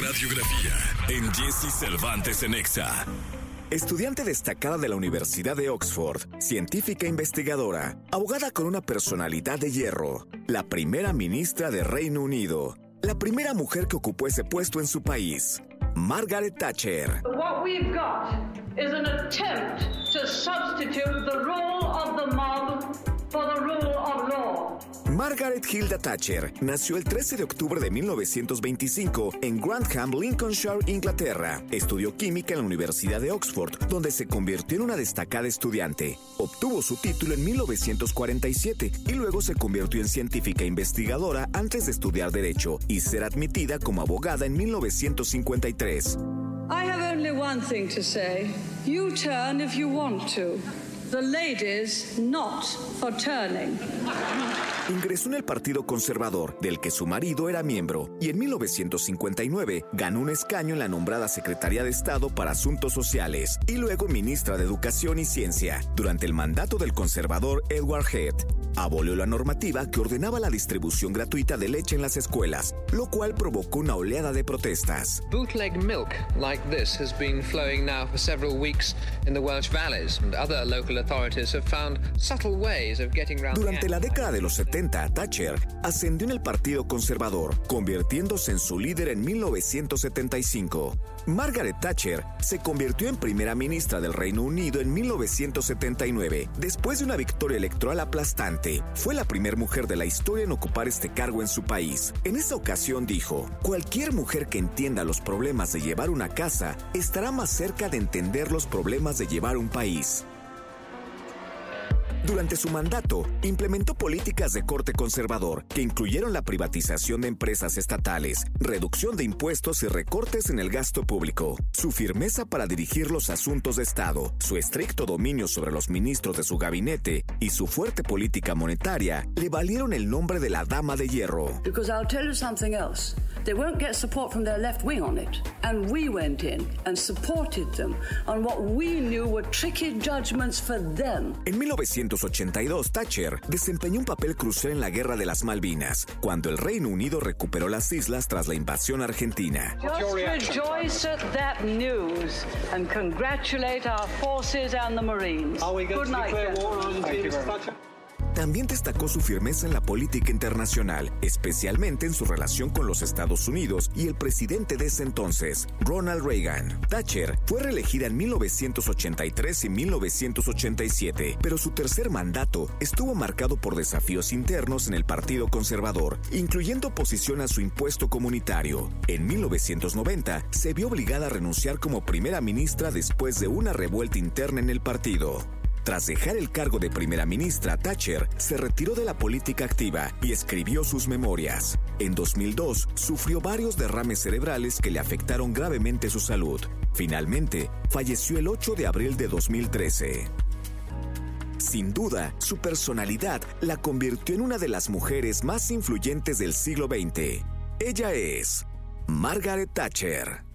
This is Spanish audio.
radiografía en Jesse Cervantes en Exa. Estudiante destacada de la Universidad de Oxford, científica investigadora, abogada con una personalidad de hierro, la primera ministra de Reino Unido, la primera mujer que ocupó ese puesto en su país, Margaret Thatcher. What we've got is an attempt to substitute the rule of the mob Margaret Hilda Thatcher nació el 13 de octubre de 1925 en Grantham, Lincolnshire, Inglaterra. Estudió química en la Universidad de Oxford, donde se convirtió en una destacada estudiante. Obtuvo su título en 1947 y luego se convirtió en científica investigadora antes de estudiar Derecho y ser admitida como abogada en 1953. I have only one thing to say. You turn if you want to. The ladies not for turning. Ingresó en el Partido Conservador, del que su marido era miembro, y en 1959 ganó un escaño en la nombrada Secretaría de Estado para Asuntos Sociales y luego ministra de Educación y Ciencia durante el mandato del conservador Edward Head. Abolió la normativa que ordenaba la distribución gratuita de leche en las escuelas, lo cual provocó una oleada de protestas. Bootleg milk like this has been flowing now for several weeks in the Welsh valleys, and other local Durante la década de los 70, Thatcher ascendió en el Partido Conservador, convirtiéndose en su líder en 1975. Margaret Thatcher se convirtió en primera ministra del Reino Unido en 1979, después de una victoria electoral aplastante. Fue la primera mujer de la historia en ocupar este cargo en su país. En esa ocasión dijo, cualquier mujer que entienda los problemas de llevar una casa estará más cerca de entender los problemas de llevar un país. Durante su mandato, implementó políticas de corte conservador que incluyeron la privatización de empresas estatales, reducción de impuestos y recortes en el gasto público. Su firmeza para dirigir los asuntos de Estado, su estricto dominio sobre los ministros de su gabinete y su fuerte política monetaria le valieron el nombre de la Dama de Hierro. Because I'll tell you something else. They won't get support from their left wing on it. And we went in and supported them on what we knew were tricky judgments for them. En 1982, Thatcher desempeñó un papel crucial en la Guerra de las Malvinas, cuando el Reino Unido recuperó las islas tras la invasión argentina. Just rejoice at that news and congratulate our forces and the Marines. Good night. También destacó su firmeza en la política internacional, especialmente en su relación con los Estados Unidos y el presidente de ese entonces, Ronald Reagan. Thatcher fue reelegida en 1983 y 1987, pero su tercer mandato estuvo marcado por desafíos internos en el Partido Conservador, incluyendo oposición a su impuesto comunitario. En 1990 se vio obligada a renunciar como primera ministra después de una revuelta interna en el partido. Tras dejar el cargo de primera ministra, Thatcher se retiró de la política activa y escribió sus memorias. En 2002 sufrió varios derrames cerebrales que le afectaron gravemente su salud. Finalmente, falleció el 8 de abril de 2013. Sin duda, su personalidad la convirtió en una de las mujeres más influyentes del siglo XX. Ella es Margaret Thatcher.